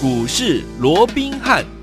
股市罗宾汉。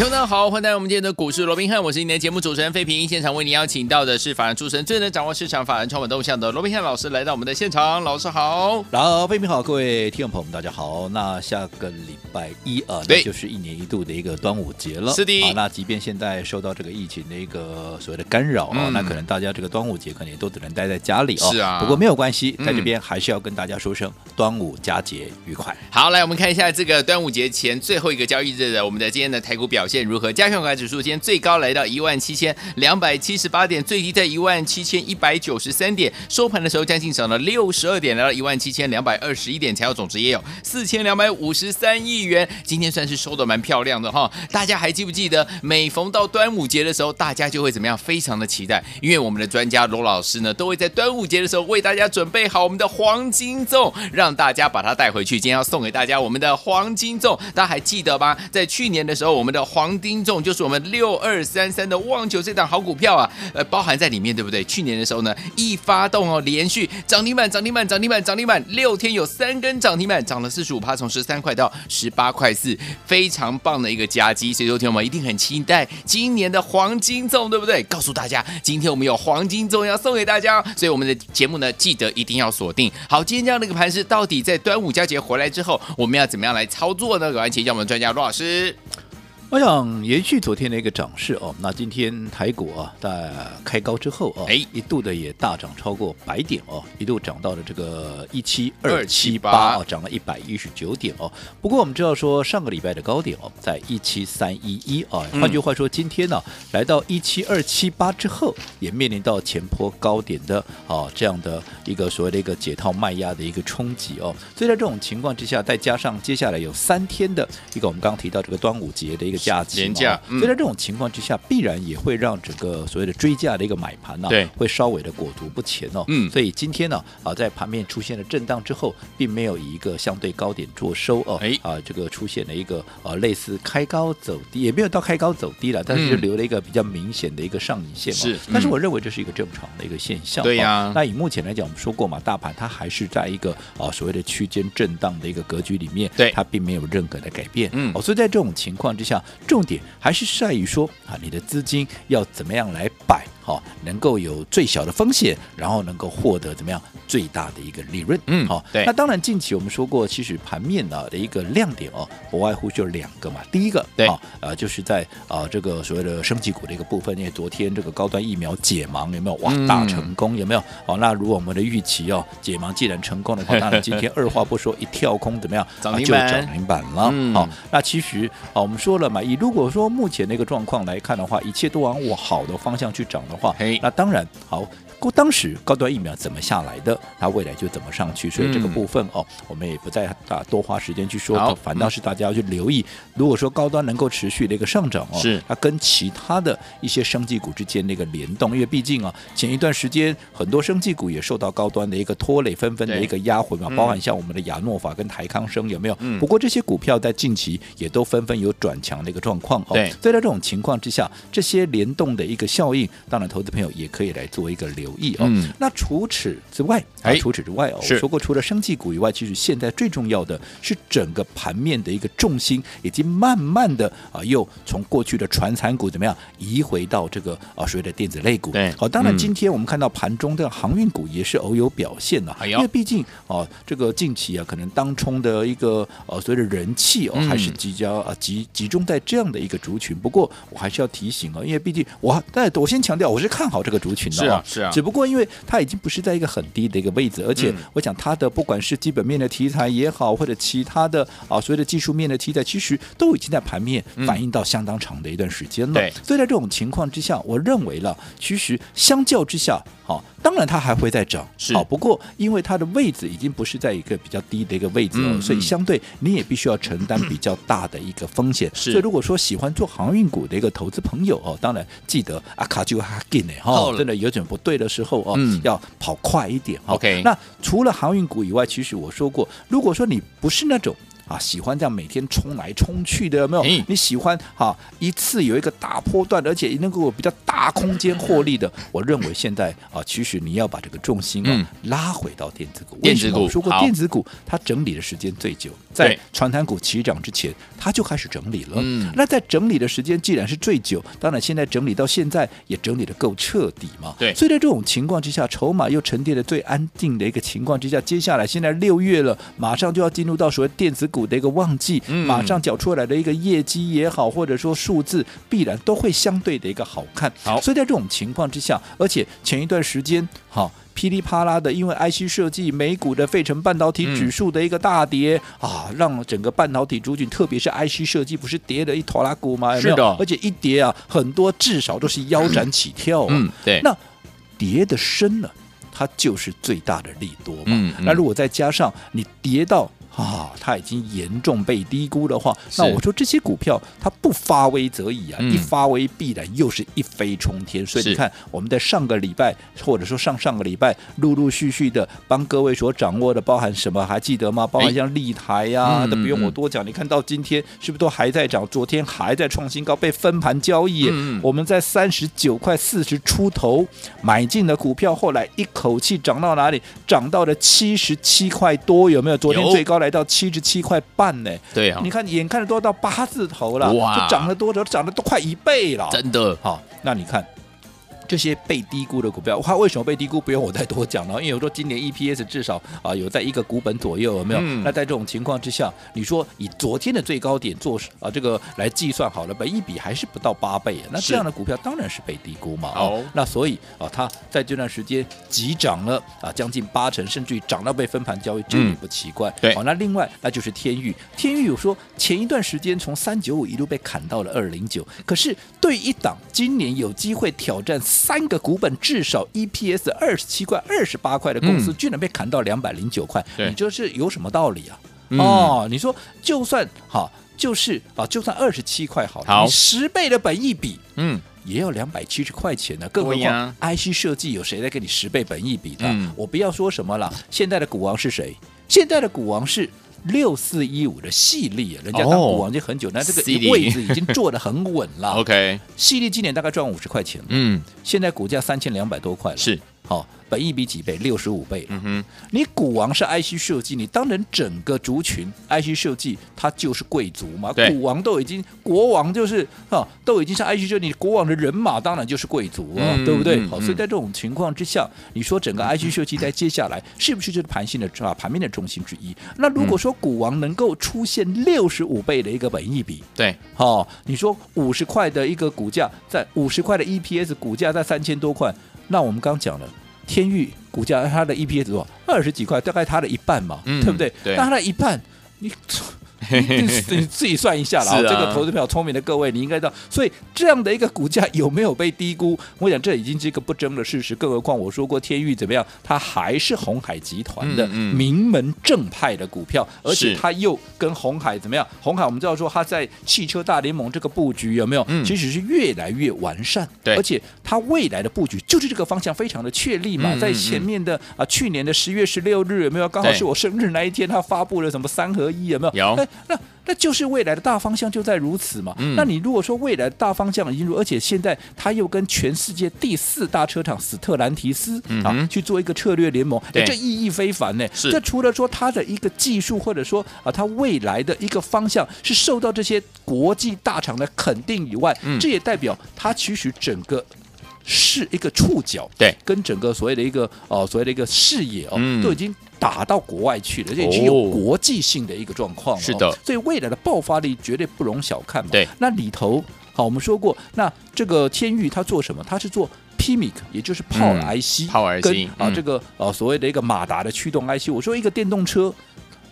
听众好，欢迎来到我们今天的股市罗宾汉，我是今天的节目主持人费平。现场为您邀请到的是法人出身、最能掌握市场法人传闻动向的罗宾汉老师来到我们的现场。老师好，老费平好，各位听众朋友们大家好。那下个礼拜一啊，对就是一年一度的一个端午节了。是的。好，那即便现在受到这个疫情的一个所谓的干扰啊、嗯，那可能大家这个端午节可能也都只能待在家里哦。是啊。不过没有关系，在这边还是要跟大家说声端午佳节愉快。好，来我们看一下这个端午节前最后一个交易日的我们的今天的台股表现如何？加权指数今天最高来到一万七千两百七十八点，最低在一万七千一百九十三点，收盘的时候将近涨了六十二点，来到一万七千两百二十一点，成交总值也有四千两百五十三亿元。今天算是收的蛮漂亮的哈。大家还记不记得，每逢到端午节的时候，大家就会怎么样？非常的期待，因为我们的专家罗老师呢，都会在端午节的时候为大家准备好我们的黄金粽，让大家把它带回去。今天要送给大家我们的黄金粽，大家还记得吗？在去年的时候，我们的黄黄金粽就是。我们六二三三的旺九这档好股票啊，呃，包含在里面，对不对？去年的时候呢，一发动哦，连续涨停板、涨停板、涨停板、涨停板，六天有三根涨停板，涨了四十五趴，从十三块到十八块四，非常棒的一个佳绩。所以，说听我们一定很期待今年的黄金粽，对不对？告诉大家，今天我们有黄金粽要送给大家，所以我们的节目呢，记得一定要锁定。好，今天这样的一个盘势，到底在端午佳节回来之后，我们要怎么样来操作呢？赶快请教我们专家罗老师。我想延续昨天的一个涨势哦，那今天台股啊在开高之后啊，哎，一度的也大涨超过百点哦，一度涨到了这个一七二七八啊，涨了一百一十九点哦。不过我们知道说上个礼拜的高点哦，在一七三一一啊，换句话说，今天呢、啊、来到一七二七八之后，也面临到前坡高点的啊这样的一个所谓的一个解套卖压的一个冲击哦。所以在这种情况之下，再加上接下来有三天的一个我们刚刚提到这个端午节的一个。价廉价，所以在这种情况之下，必然也会让整个所谓的追价的一个买盘呢、啊，对，会稍微的裹足不前哦。嗯，所以今天呢，啊，在盘面出现了震荡之后，并没有以一个相对高点做收哦。哎，啊，这个出现了一个呃类似开高走低，也没有到开高走低了，但是就留了一个比较明显的一个上影线。是，但是我认为这是一个正常的一个现象。对呀。那以目前来讲，我们说过嘛，大盘它还是在一个啊所谓的区间震荡的一个格局里面，对，它并没有任何的改变。嗯，哦，所以在这种情况之下。重点还是在于说啊，你的资金要怎么样来摆？好，能够有最小的风险，然后能够获得怎么样最大的一个利润？嗯，好，对。那当然，近期我们说过，其实盘面呢的一个亮点哦，不外乎就两个嘛。第一个，对，呃，就是在啊这个所谓的升级股的一个部分，因为昨天这个高端疫苗解盲有没有哇大成功？有没有？好，那如果我们的预期哦，解盲既然成功的话，当然今天 二话不说一跳空怎么样？涨停板，涨停板了。好，那其实啊，我们说了嘛，以如果说目前的一个状况来看的话，一切都往我好的方向去涨。的话，那当然好。过当时高端疫苗怎么下来的，它未来就怎么上去，所以这个部分哦，我们也不再啊多花时间去说，反倒是大家要去留意。如果说高端能够持续的一个上涨哦，是它跟其他的一些生技股之间的一个联动，因为毕竟啊，前一段时间很多生技股也受到高端的一个拖累，纷纷的一个压回嘛，包含像我们的亚诺法跟台康生有没有？不过这些股票在近期也都纷纷有转强的一个状况哦。对，所以在这种情况之下，这些联动的一个效应，当然投资朋友也可以来做一个留。意哦，那除此之外，啊，除此之外哦，我说过除了生技股以外，其实现在最重要的是整个盘面的一个重心，已经慢慢的啊，又从过去的传产股怎么样移回到这个啊所谓的电子类股。对，好，当然今天我们看到盘中的航运股也是偶有表现的，因为毕竟啊，这个近期啊，可能当冲的一个呃所谓的人气哦，还是比较啊集集中在这样的一个族群。不过我还是要提醒哦，因为毕竟我但我先强调，我是看好这个族群的，是啊，是啊。只不过，因为它已经不是在一个很低的一个位置，而且我想它的不管是基本面的题材也好，或者其他的啊所谓的技术面的题材，其实都已经在盘面反映到相当长的一段时间了。对，所以在这种情况之下，我认为了，其实相较之下，好，当然它还会再涨，是好。不过因为它的位置已经不是在一个比较低的一个位置了，所以相对你也必须要承担比较大的一个风险。是，所以如果说喜欢做航运股的一个投资朋友哦，当然记得啊卡就哈紧呢哈，真的有点不对的时候哦。嗯，要跑快一点。OK，那除了航运股以外，其实我说过，如果说你不是那种啊喜欢这样每天冲来冲去的，有没有？你喜欢哈一次有一个大波段，而且能够有比较大空间获利的，我认为现在啊，其实你要把这个重心啊拉回到电子股。电子股，如果电子股它整理的时间最久，在传产股起涨之前，它就开始整理了。嗯，那在整理的时间既然是最久，当然现在整理到现在也整理的够彻底嘛。对，所以在这种情况之下，筹码又沉淀的最安定的一个情况之下，接下来现在六月了，马上就要进入到所谓电子股的一个旺季，嗯、马上缴出来的一个业绩也好，或者说数字必然都会相对的一个好看。好，所以在这种情况之下，而且前一段时间好。噼里啪啦的，因为 IC 设计美股的费城半导体指数的一个大跌、嗯、啊，让整个半导体族群，特别是 IC 设计，不是跌了一坨拉股吗？有没有？是的，而且一跌啊，很多至少都是腰斩起跳、啊。嗯，对。那跌的深了，它就是最大的利多嘛。嗯嗯、那如果再加上你跌到。啊，它已经严重被低估的话，那我说这些股票它不发威则已啊，嗯、一发威必然又是一飞冲天。所以你看，我们在上个礼拜或者说上上个礼拜，陆陆续续的帮各位所掌握的，包含什么还记得吗？包含像立台呀、啊，都、嗯、不用我多讲。嗯、你看到今天是不是都还在涨？昨天还在创新高，被分盘交易。嗯、我们在三十九块四十出头买进的股票，后来一口气涨到哪里？涨到了七十七块多，有没有？昨天最高。来到七十七块半呢，对啊，你看眼看着都要到八字头了，哇，就涨了多少？涨了都快一倍了，真的。好，那你看。这些被低估的股票，它为什么被低估？不用我再多讲了，因为我说今年 EPS 至少啊有在一个股本左右，有没有？嗯、那在这种情况之下，你说以昨天的最高点做啊这个来计算好了，本一比还是不到八倍，那这样的股票当然是被低估嘛。哦，那所以啊，它在这段时间急涨了啊将近八成，甚至于涨到被分盘交易，这也不奇怪。对，好，那另外那就是天域，天域有说前一段时间从三九五一路被砍到了二零九，可是对一档今年有机会挑战。三个股本至少 EPS 二十七块、二十八块的公司，居然被砍到两百零九块，你这是有什么道理啊？哦，你说就算好，就是啊，就算二十七块好，好，你十倍的本益比，嗯，也要两百七十块钱呢。更何况 IC 设计有谁在给你十倍本益比的？我不要说什么了，现在的股王是谁？现在的股王是。六四一五的细粒，人家当股王已经很久，那、oh, 这个位置已经坐得很稳了。OK，细粒今年大概赚五十块钱，嗯，现在股价三千两百多块了，是好。本益比几倍？六十五倍。嗯哼，你股王是 IC 设计，你当然整个族群 IC 设计，它就是贵族嘛。股王都已经国王就是哈，都已经是 IC 设计，你国王的人马当然就是贵族啊，嗯、对不对？好、嗯，所以在这种情况之下，你说整个 IC 设计在接下来是不是就是盘性的啊盘面的重心之一？那如果说股王能够出现六十五倍的一个本益比，对，好，你说五十块的一个股价在五十块的 EPS，股价在三千多块，那我们刚讲了。天域股价它的 EPS 多少？二十几块，大概它的一半嘛，嗯、对不对？对，那它的一半，你。你自己算一下了啊！这个投资票聪明的各位，你应该知道，所以这样的一个股价有没有被低估？我想这已经是一个不争的事实。更何况我说过，天域怎么样？它还是红海集团的名门正派的股票，而且它又跟红海怎么样？红海我们知道说它在汽车大联盟这个布局有没有？其实是越来越完善。对，而且它未来的布局就是这个方向非常的确立嘛。在前面的啊，去年的十月十六日有没有？刚好是我生日那一天，它发布了什么三合一有没有？有。那那就是未来的大方向就在如此嘛。嗯、那你如果说未来的大方向已经入，而且现在他又跟全世界第四大车厂斯特兰提斯、嗯、啊去做一个策略联盟，哎，这意义非凡呢。这除了说它的一个技术，或者说啊，它未来的一个方向是受到这些国际大厂的肯定以外，嗯、这也代表它其实整个是一个触角，对，跟整个所谓的一个哦、啊，所谓的一个视野哦，嗯、都已经。打到国外去了，这已经有国际性的一个状况了。是的，所以未来的爆发力绝对不容小看嘛。对，那里头好，我们说过，那这个天域它做什么？它是做 PMIC，也就是 Power IC，Power IC 跟啊这个呃所谓的一个马达的驱动 IC。我说一个电动车，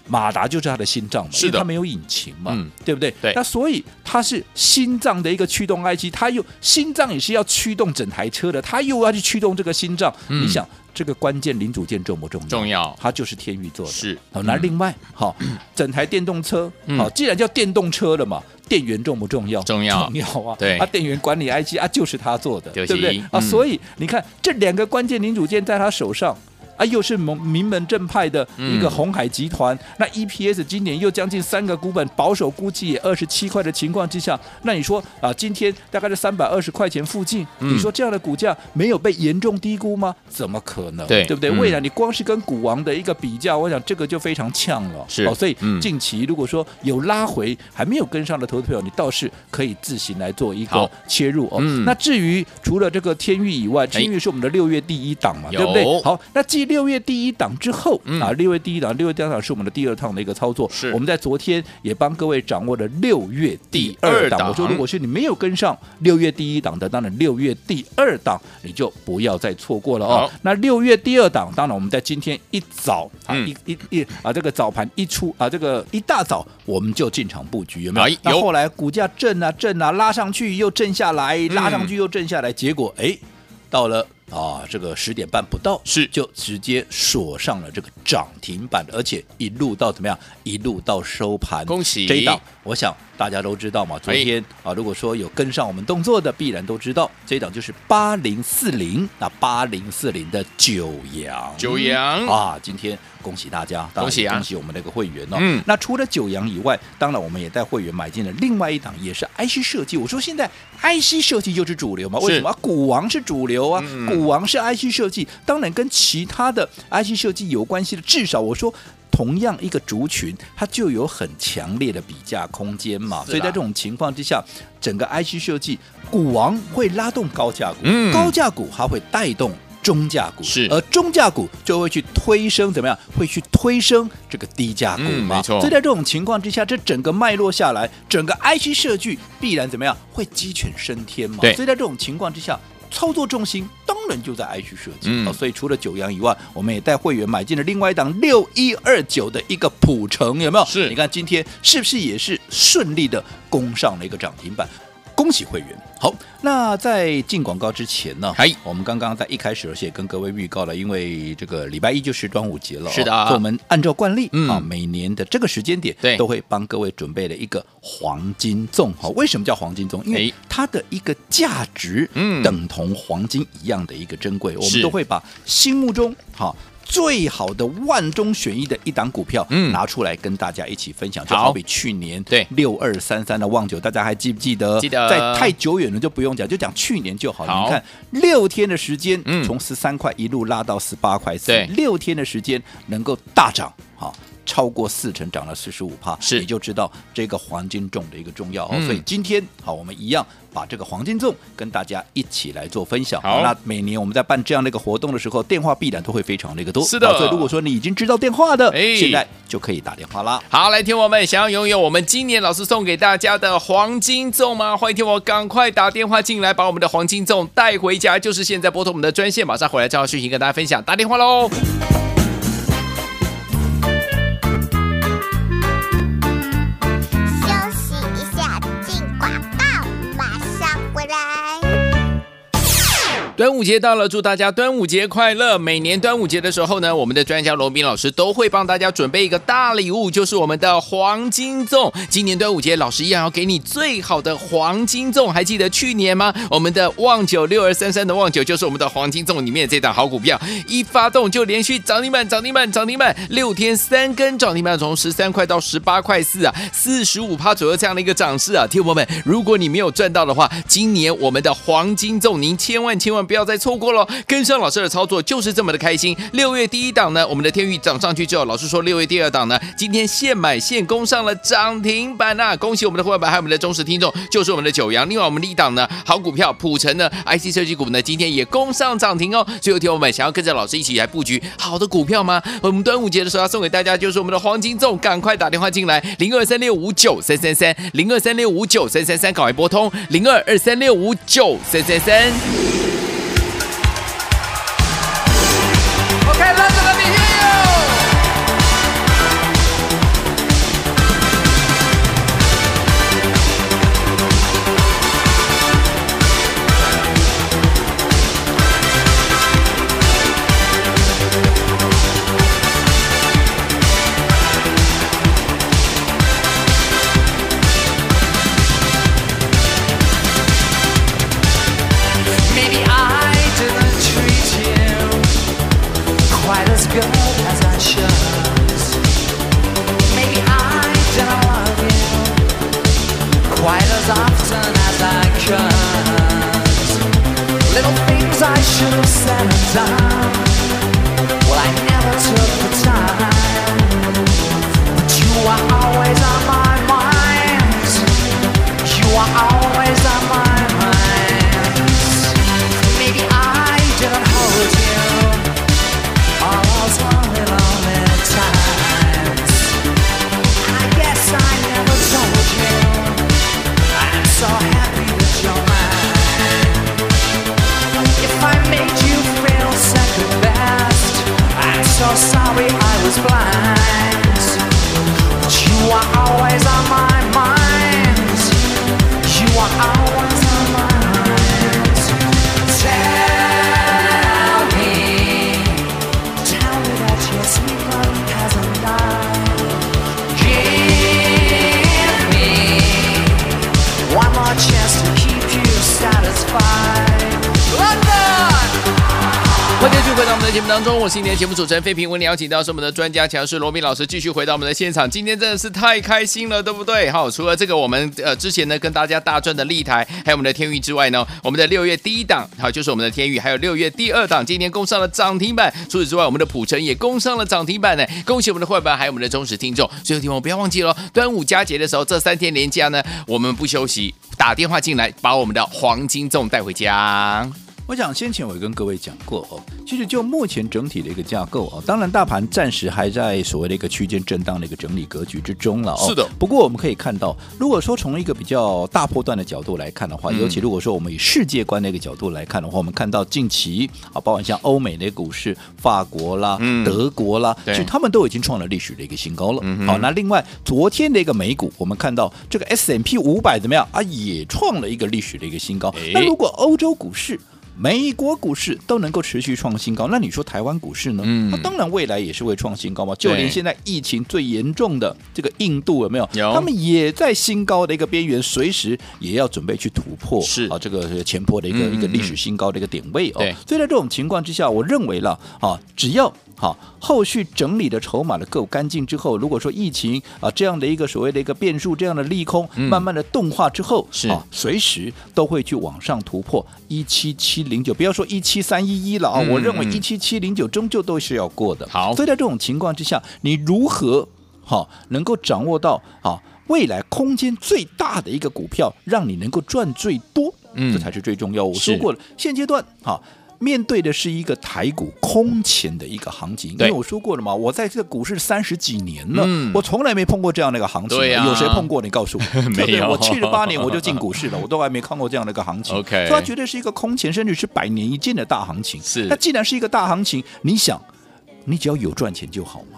马达就是它的心脏嘛，是的，它没有引擎嘛，嗯、对不对？对。那所以它是心脏的一个驱动 IC，它又心脏也是要驱动整台车的，它又要去驱动这个心脏，嗯、你想。这个关键零组件重不重要？重要，它就是天宇做的。是，好，那另外，好，整台电动车，好，既然叫电动车了嘛，电源重不重要？重要，重要啊。对，啊，电源管理 IC 啊，就是他做的，对不对？啊，所以你看这两个关键零组件在他手上，啊，又是名名门正派的一个红海集团，嗯、那 EPS 今年又将近三个股本，保守估计也二十七块的情况之下，那你说啊，今天大概是三百二十块钱附近，嗯、你说这样的股价没有被严重低估吗？怎么可能？对，对不对？未来、嗯、你光是跟股王的一个比较，我想这个就非常呛了。是，哦，所以近期如果说有拉回还没有跟上的投资朋友，你倒是可以自行来做一个切入哦。嗯、那至于除了这个天域以外，天域是我们的六月第一档嘛，哎、对不对？好，那继六月第一档之后、嗯、啊，六月第一档，六月第二档是我们的第二趟的一个操作。是，我们在昨天也帮各位掌握了六月第二档。我说，如果是你没有跟上六月第一档的，当然六月第二档你就不要再错过了哦。那六月第二档，当然我们在今天一早啊，嗯、一一一啊，这个早盘一出啊，这个一大早我们就进场布局，有没有？哎、那后来股价震啊震啊，拉上去又震下来，拉上去又震下来，嗯、结果哎，到了。啊，这个十点半不到是就直接锁上了这个涨停板，而且一路到怎么样？一路到收盘，恭喜！这一档，我想大家都知道嘛。昨天啊，如果说有跟上我们动作的，必然都知道这一档就是八零四零，那八零四零的九阳，九阳啊，今天。恭喜大家，恭喜啊！恭喜我们那个会员哦。嗯，那除了九阳以外，当然我们也带会员买进了另外一档，也是 IC 设计。我说现在 IC 设计就是主流嘛？为什么？股王是主流啊，股王是 IC 设计，当然跟其他的 IC 设计有关系的。至少我说，同样一个族群，它就有很强烈的比价空间嘛。所以在这种情况之下，整个 IC 设计股王会拉动高价股，嗯高价股它会带动。中价股是，而中价股就会去推升怎么样？会去推升这个低价股嘛？没错。所以在这种情况之下，这整个脉络下来，整个 IC 设计必然怎么样？会鸡犬升天嘛？对。所以在这种情况之下，操作重心当然就在 I 区设计。嗯。所以除了九阳以外，我们也带会员买进了另外一档六一二九的一个普成，有没有？是。你看今天是不是也是顺利的攻上了一个涨停板？恭喜会员！好，那在进广告之前呢，哎，我们刚刚在一开始而且也跟各位预告了，因为这个礼拜一就是端午节了，是的，所以我们按照惯例啊，每年的这个时间点，对，都会帮各位准备了一个黄金粽。好，为什么叫黄金粽？因为它的一个价值，嗯，等同黄金一样的一个珍贵，我们都会把心目中好。最好的万中选一的一档股票，嗯，拿出来跟大家一起分享，就好。比去年对。六二三三的旺九，大家还记不记得？记得，在太久远了就不用讲，就讲去年就好了。你看六天的时间，从十三块一路拉到十八块四，六天的时间能够大涨，好，超过四成，涨了四十五帕，是，你就知道这个黄金粽的一个重要。所以今天好，我们一样。把这个黄金粽跟大家一起来做分享。好，那每年我们在办这样的一个活动的时候，电话必然都会非常的一个多。是的，所以如果说你已经知道电话的，哎，现在就可以打电话啦。好，来听我们想要拥有我们今年老师送给大家的黄金粽吗？欢迎听我赶快打电话进来，把我们的黄金粽带回家。就是现在拨通我们的专线，马上回来，正好讯息跟大家分享。打电话喽！午节到了，祝大家端午节快乐！每年端午节的时候呢，我们的专家罗宾老师都会帮大家准备一个大礼物，就是我们的黄金粽。今年端午节，老师一样要给你最好的黄金粽。还记得去年吗？我们的旺九六二三三的旺九就是我们的黄金粽里面的这档好股票，一发动就连续涨停板、涨停板、涨停板，六天三根涨停板，从十三块到十八块四啊，四十五趴左右这样的一个涨势啊！听友们，如果你没有赚到的话，今年我们的黄金粽，您千万千万。不要再错过了，跟上老师的操作就是这么的开心。六月第一档呢，我们的天钰涨上去之后，老师说六月第二档呢，今天现买现攻上了涨停板呐、啊！恭喜我们的会员们，还有我们的忠实听众，就是我们的九阳。另外我们的一档呢，好股票普成呢，IC 设计股呢，今天也攻上涨停哦。最后听我们想要跟着老师一起来布局好的股票吗？我们端午节的时候要送给大家就是我们的黄金粽，赶快打电话进来，零二三六五九三三三，零二三六五九三三三，赶快拨通零二二三六五九三三三。当中，我是今天节目主持人费平，为你邀请到是我们的专家强势罗宾老师，继续回到我们的现场。今天真的是太开心了，对不对？好，除了这个我们呃之前呢跟大家大赚的立台，还有我们的天钰之外呢，我们的六月第一档好就是我们的天钰，还有六月第二档今天攻上了涨停板。除此之外，我们的普城也攻上了涨停板呢。恭喜我们的会员，还有我们的忠实听众。最后听我不要忘记了，端午佳节的时候，这三天连假呢，我们不休息，打电话进来把我们的黄金粽带回家。我想先前我也跟各位讲过哦，其实就目前整体的一个架构哦，当然大盘暂时还在所谓的一个区间震荡的一个整理格局之中了哦。是的。不过我们可以看到，如果说从一个比较大波段的角度来看的话，嗯、尤其如果说我们以世界观的一个角度来看的话，我们看到近期啊，包括像欧美的股市、法国啦、嗯、德国啦，其实他们都已经创了历史的一个新高了。嗯、好，那另外昨天的一个美股，我们看到这个 S M P 五百怎么样啊，也创了一个历史的一个新高。那如果欧洲股市，美国股市都能够持续创新高，那你说台湾股市呢？嗯，它当然未来也是会创新高嘛。就连现在疫情最严重的这个印度有没有？有，他们也在新高的一个边缘，随时也要准备去突破。是啊，这个前坡的一个一个历史新高的一个点位哦。对，所以在这种情况之下，我认为了啊，只要。好，后续整理的筹码的够干净之后，如果说疫情啊这样的一个所谓的一个变数，这样的利空，嗯、慢慢的动化之后，是啊，随时都会去往上突破一七七零九，不要说一七三一一了啊，嗯、我认为一七七零九终究都是要过的。好，所以在这种情况之下，你如何好能够掌握到啊未来空间最大的一个股票，让你能够赚最多，嗯，这才是最重要。我说过了，现阶段好。面对的是一个台股空前的一个行情，因为我说过了嘛，我在这个股市三十几年了，嗯、我从来没碰过这样的一个行情。啊、有谁碰过？你告诉我。没有。我七十八年我就进股市了，我都还没看过这样的一个行情。OK，所以它绝对是一个空前，甚至是百年一见的大行情。是。那既然是一个大行情，你想，你只要有赚钱就好嘛。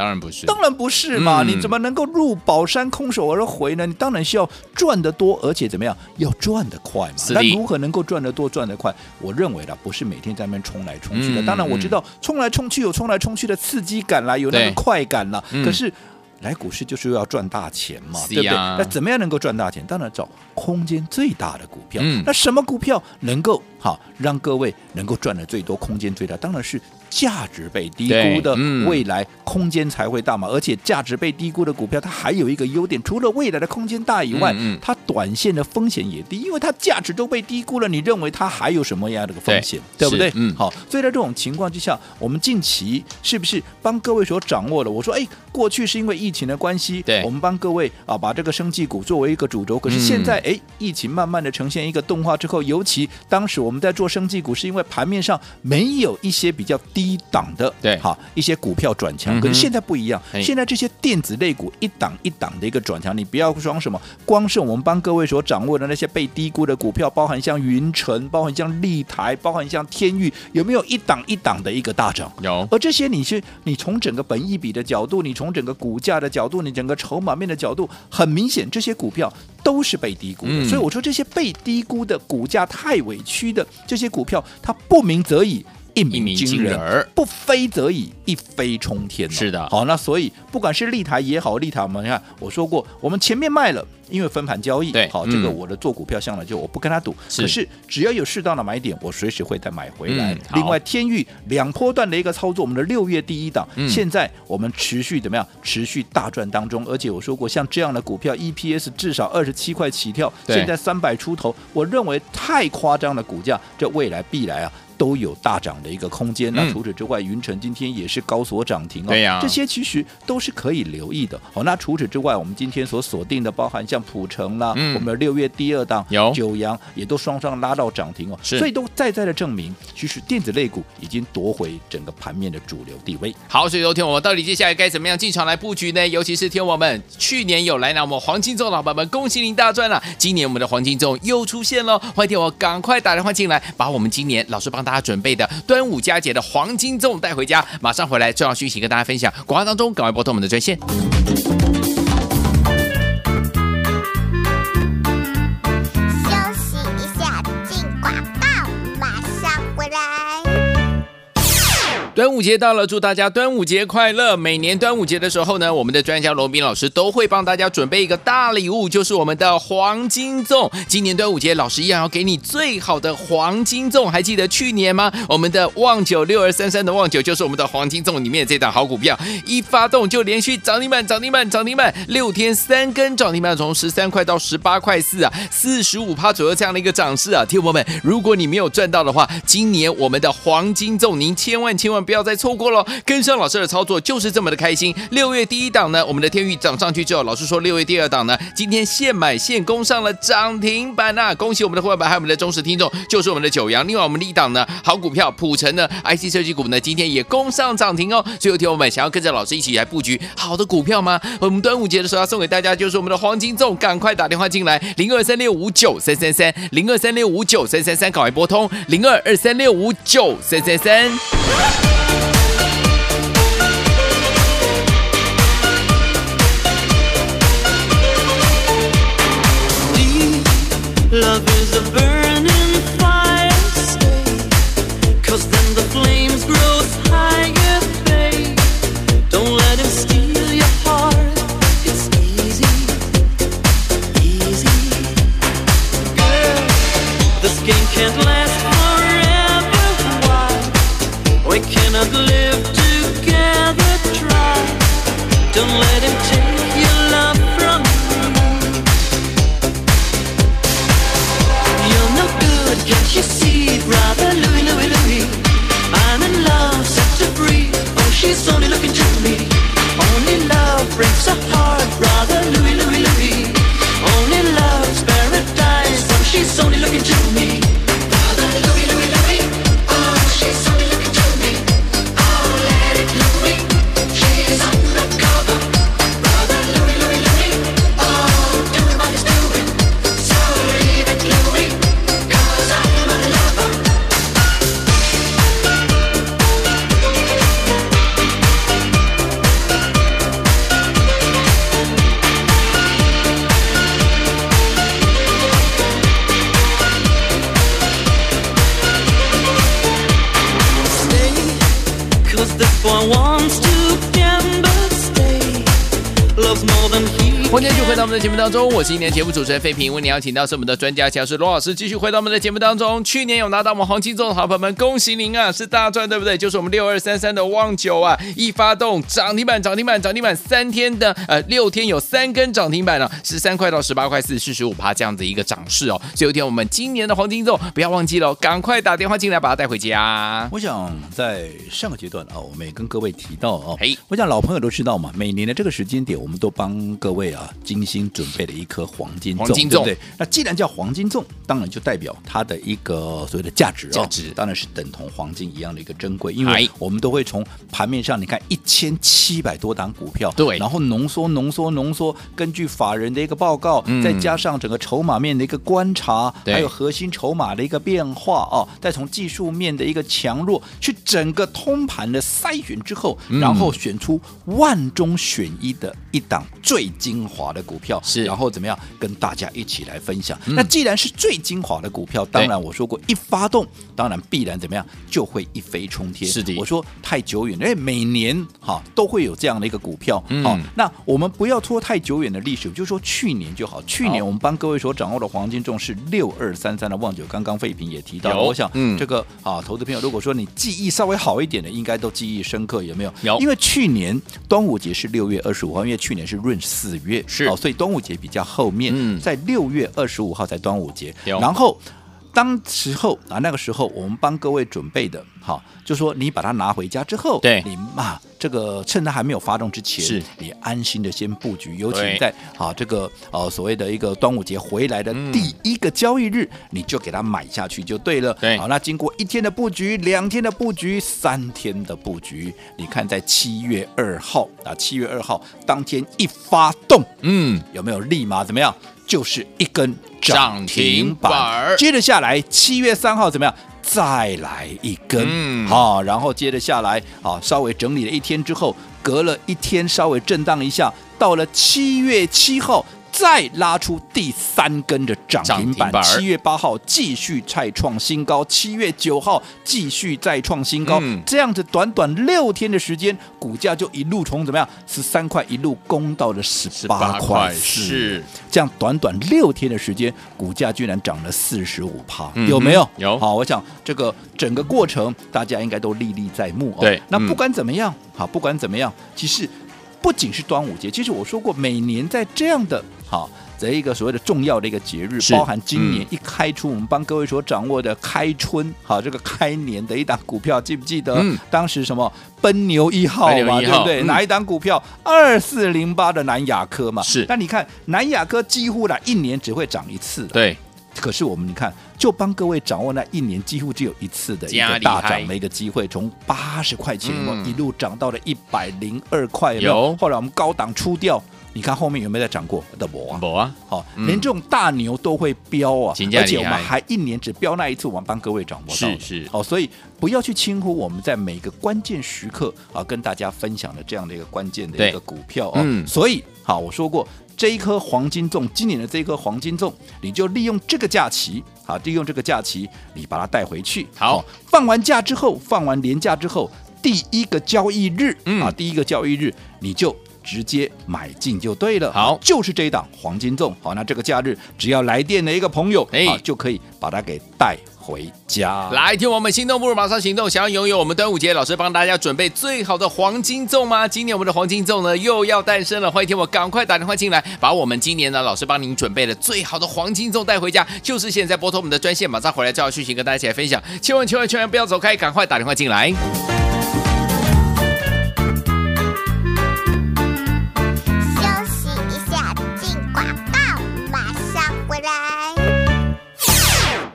当然不是，当然不是嘛！嗯、你怎么能够入宝山空手而回呢？你当然需要赚得多，而且怎么样，要赚得快嘛。那如何能够赚得多、赚得快？我认为呢，不是每天在那边冲来冲去的。嗯、当然我知道，冲来冲去有冲来冲去的刺激感啦，有那个快感啦。可是来股市就是要赚大钱嘛，嗯、对不对？那怎么样能够赚大钱？当然找空间最大的股票。嗯、那什么股票能够好让各位能够赚的最多、空间最大？当然是。价值被低估的未来空间才会大嘛，而且价值被低估的股票，它还有一个优点，除了未来的空间大以外，它短线的风险也低，因为它价值都被低估了。你认为它还有什么样的个风险，对不对？嗯，好，所以在这种情况之下，我们近期是不是帮各位所掌握的？我说，哎，过去是因为疫情的关系，对，我们帮各位啊把这个生技股作为一个主轴，可是现在哎，疫情慢慢的呈现一个动画之后，尤其当时我们在做生技股，是因为盘面上没有一些比较低。低档的对，好一些股票转强，可是现在不一样。现在这些电子类股一档一档的一个转强，你不要说什么，光是我们帮各位所掌握的那些被低估的股票，包含像云城，包含像立台，包含像天域，有没有一档一档的一个大涨？有。而这些你是你从整个本益比的角度，你从整个股价的角度，你整个筹码面的角度，很明显这些股票都是被低估的。所以我说这些被低估的股价太委屈的这些股票，它不鸣则已。一鸣惊人，不飞则已，一飞冲天。是的，好，那所以不管是立台也好，立台我们看，我说过，我们前面卖了，因为分盘交易。对，好，这个我的做股票向来就我不跟他赌，可是只要有适当的买点，我随时会再买回来。另外，天域两波段的一个操作，我们的六月第一档，现在我们持续怎么样？持续大赚当中，而且我说过，像这样的股票，EPS 至少二十七块起跳，现在三百出头，我认为太夸张的股价，这未来必来啊！都有大涨的一个空间。那除此之外，云城今天也是高所涨停哦。对呀，这些其实都是可以留意的。好，那除此之外，我们今天所锁定的，包含像普城啦，我们的六月第二档有九阳，也都双双拉到涨停哦。所以都再再的证明，其实电子类股已经夺回整个盘面的主流地位。好，所以昨天我们到底接下来该怎么样进场来布局呢？尤其是天我们去年有来拿我们黄金粽老板们，恭喜您大赚了！今年我们的黄金粽又出现了，欢迎天我赶快打电话进来，把我们今年老师帮他。大家准备的端午佳节的黄金粽带回家。马上回来，重要讯息跟大家分享。广告当中，赶快拨通我们的专线。端午节到了，祝大家端午节快乐！每年端午节的时候呢，我们的专家罗宾老师都会帮大家准备一个大礼物，就是我们的黄金粽。今年端午节，老师一样要给你最好的黄金粽。还记得去年吗？我们的旺九六二三三的旺九就是我们的黄金粽里面的这档好股票，一发动就连续涨停板、涨停板、涨停板，六天三根涨停板，从十三块到十八块四啊，四十五趴左右这样的一个涨势啊！听朋友们，如果你没有赚到的话，今年我们的黄金粽，您千万千万。不要再错过了，跟上老师的操作就是这么的开心。六月第一档呢，我们的天钰涨上去之后，老师说六月第二档呢，今天现买现攻上了涨停板呐、啊！恭喜我们的会员们，还有我们的忠实听众，就是我们的九阳。另外我们的一档呢，好股票普成的 IC 设计股呢，今天也攻上涨停哦。最后听我们想要跟着老师一起来布局好的股票吗？我们端午节的时候要送给大家就是我们的黄金粽，赶快打电话进来，零二三六五九三三三，零二三六五九三三三，赶快拨通零二二三六五九三三三。欢迎当中，我是今天节目主持人费平，为您邀请到是我们的专家讲师罗老师，继续回到我们的节目当中。去年有拿到我们黄金粽的好朋友们，恭喜您啊，是大赚对不对？就是我们六二三三的旺九啊，一发动涨停板，涨停板，涨停板，三天的呃六天有三根涨停板了，十三块到十八块四，四十五趴这样子一个涨势哦。所以有一天我们今年的黄金粽不要忘记了，赶快打电话进来把它带回家。我想在上个阶段啊，我们也跟各位提到哦，嘿，我想老朋友都知道嘛，每年的这个时间点，我们都帮各位啊。啊，精心准备了一颗黄金粽，对不对？那既然叫黄金粽，当然就代表它的一个所谓的价值哦，价值当然是等同黄金一样的一个珍贵。因为我们都会从盘面上，你看一千七百多档股票，对，然后浓缩、浓缩、浓缩，根据法人的一个报告，嗯、再加上整个筹码面的一个观察，还有核心筹码的一个变化哦，再从技术面的一个强弱，去整个通盘的筛选之后，嗯、然后选出万中选一的一档最精。华的股票是，然后怎么样跟大家一起来分享？嗯、那既然是最精华的股票，当然我说过，一发动，当然必然怎么样就会一飞冲天。是的，我说太久远了，因为每年哈都会有这样的一个股票。好、嗯，那我们不要拖太久远的历史，就说去年就好。去年我们帮各位所掌握的黄金重是六二三三的旺九，刚刚废品也提到。我想，嗯，这个啊，投资朋友如果说你记忆稍微好一点的，应该都记忆深刻，有没有？有，因为去年端午节是六月二十五号，因为去年是闰四月。是哦，所以端午节比较后面，嗯、在六月二十五号才端午节。然后当时候啊，那个时候我们帮各位准备的，好，就说你把它拿回家之后，对，你嘛这个趁它还没有发动之前，是你安心的先布局。尤其在啊这个呃所谓的一个端午节回来的第一个交易日，嗯、你就给它买下去就对了。对，好，那经过一天的布局，两天的布局，三天的布局，你看在七月二号啊，七月二号当天一发动，嗯，有没有立马怎么样？就是一根涨停板，接着下来七月三号怎么样？再来一根，嗯，好，然后接着下来，啊，稍微整理了一天之后，隔了一天稍微震荡一下，到了七月七号。再拉出第三根的涨停板，七月八号继续再创新高，七月九号继续再创新高，嗯、这样子短短六天的时间，股价就一路从怎么样十三块一路攻到了十八块四，是这样短短六天的时间，股价居然涨了四十五趴，有没有？有。好，我想这个整个过程大家应该都历历在目。对、哦，那不管怎么样，好，不管怎么样，其实不仅是端午节，其实我说过，每年在这样的。好，这一个所谓的重要的一个节日，包含今年一开出，嗯、我们帮各位所掌握的开春，好，这个开年的一档股票，记不记得？嗯、当时什么奔牛一号嘛，对不对？嗯、哪一档股票？二四零八的南亚科嘛。是。但你看南亚科几乎呢一年只会涨一次。对。可是我们你看，就帮各位掌握那一年几乎只有一次的一个大涨的一个机会，从八十块钱一路涨到了一百零二块。有。后来我们高档出掉。你看后面有没有再涨过？的没啊，没啊，好，连这种大牛都会飙啊，而且我们还一年只飙那一次，我们帮各位掌握到。是是，哦，所以不要去轻忽我们在每个关键时刻啊，跟大家分享的这样的一个关键的一个股票哦。嗯，所以好，我说过这一颗黄金粽，今年的这一颗黄金粽，你就利用这个假期，好，利用这个假期，你把它带回去。好，放完假之后，放完年假之后，第一个交易日啊，第一个交易日你就。直接买进就对了，好，就是这一档黄金粽，好，那这个假日只要来电的一个朋友，哎，就可以把它给带回家。来听我们心动不如马上行动，想要拥有我们端午节老师帮大家准备最好的黄金粽吗？今年我们的黄金粽呢又要诞生了，欢迎听我赶快打电话进来，把我们今年呢老师帮您准备的最好的黄金粽带回家，就是现在拨通我们的专线，马上回来就要续行跟大家一起来分享，千万千万千万不要走开，赶快打电话进来。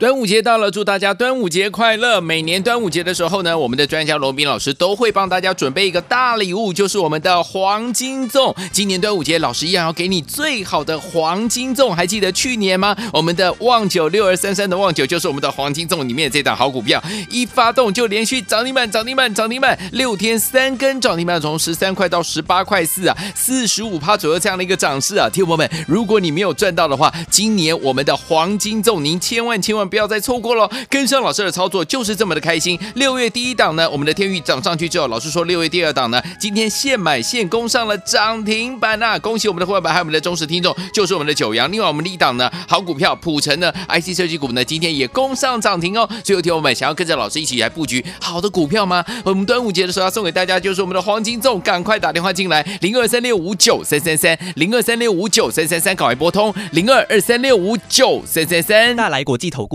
端午节到了，祝大家端午节快乐！每年端午节的时候呢，我们的专家罗宾老师都会帮大家准备一个大礼物，就是我们的黄金粽。今年端午节，老师一样要给你最好的黄金粽。还记得去年吗？我们的旺九六二三三的旺九就是我们的黄金粽里面的这档好股票，一发动就连续涨停板、涨停板、涨停板，六天三根涨停板，从十三块到十八块四啊，四十五趴左右这样的一个涨势啊！听友们，如果你没有赚到的话，今年我们的黄金粽，您千万千万不不要再错过了，跟上老师的操作就是这么的开心。六月第一档呢，我们的天域涨上去之后，老师说六月第二档呢，今天现买现攻上了涨停板呐、啊！恭喜我们的会员，还有我们的忠实听众，就是我们的九阳。另外我们的一档呢，好股票普成呢，IC 设计股呢，今天也攻上涨停哦。最后听我们想要跟着老师一起来布局好的股票吗？我们端午节的时候要送给大家就是我们的黄金粽，赶快打电话进来，零二三六五九三三三，零二三六五九三三三，赶快拨通零二二三六五九三三三，大来国际投顾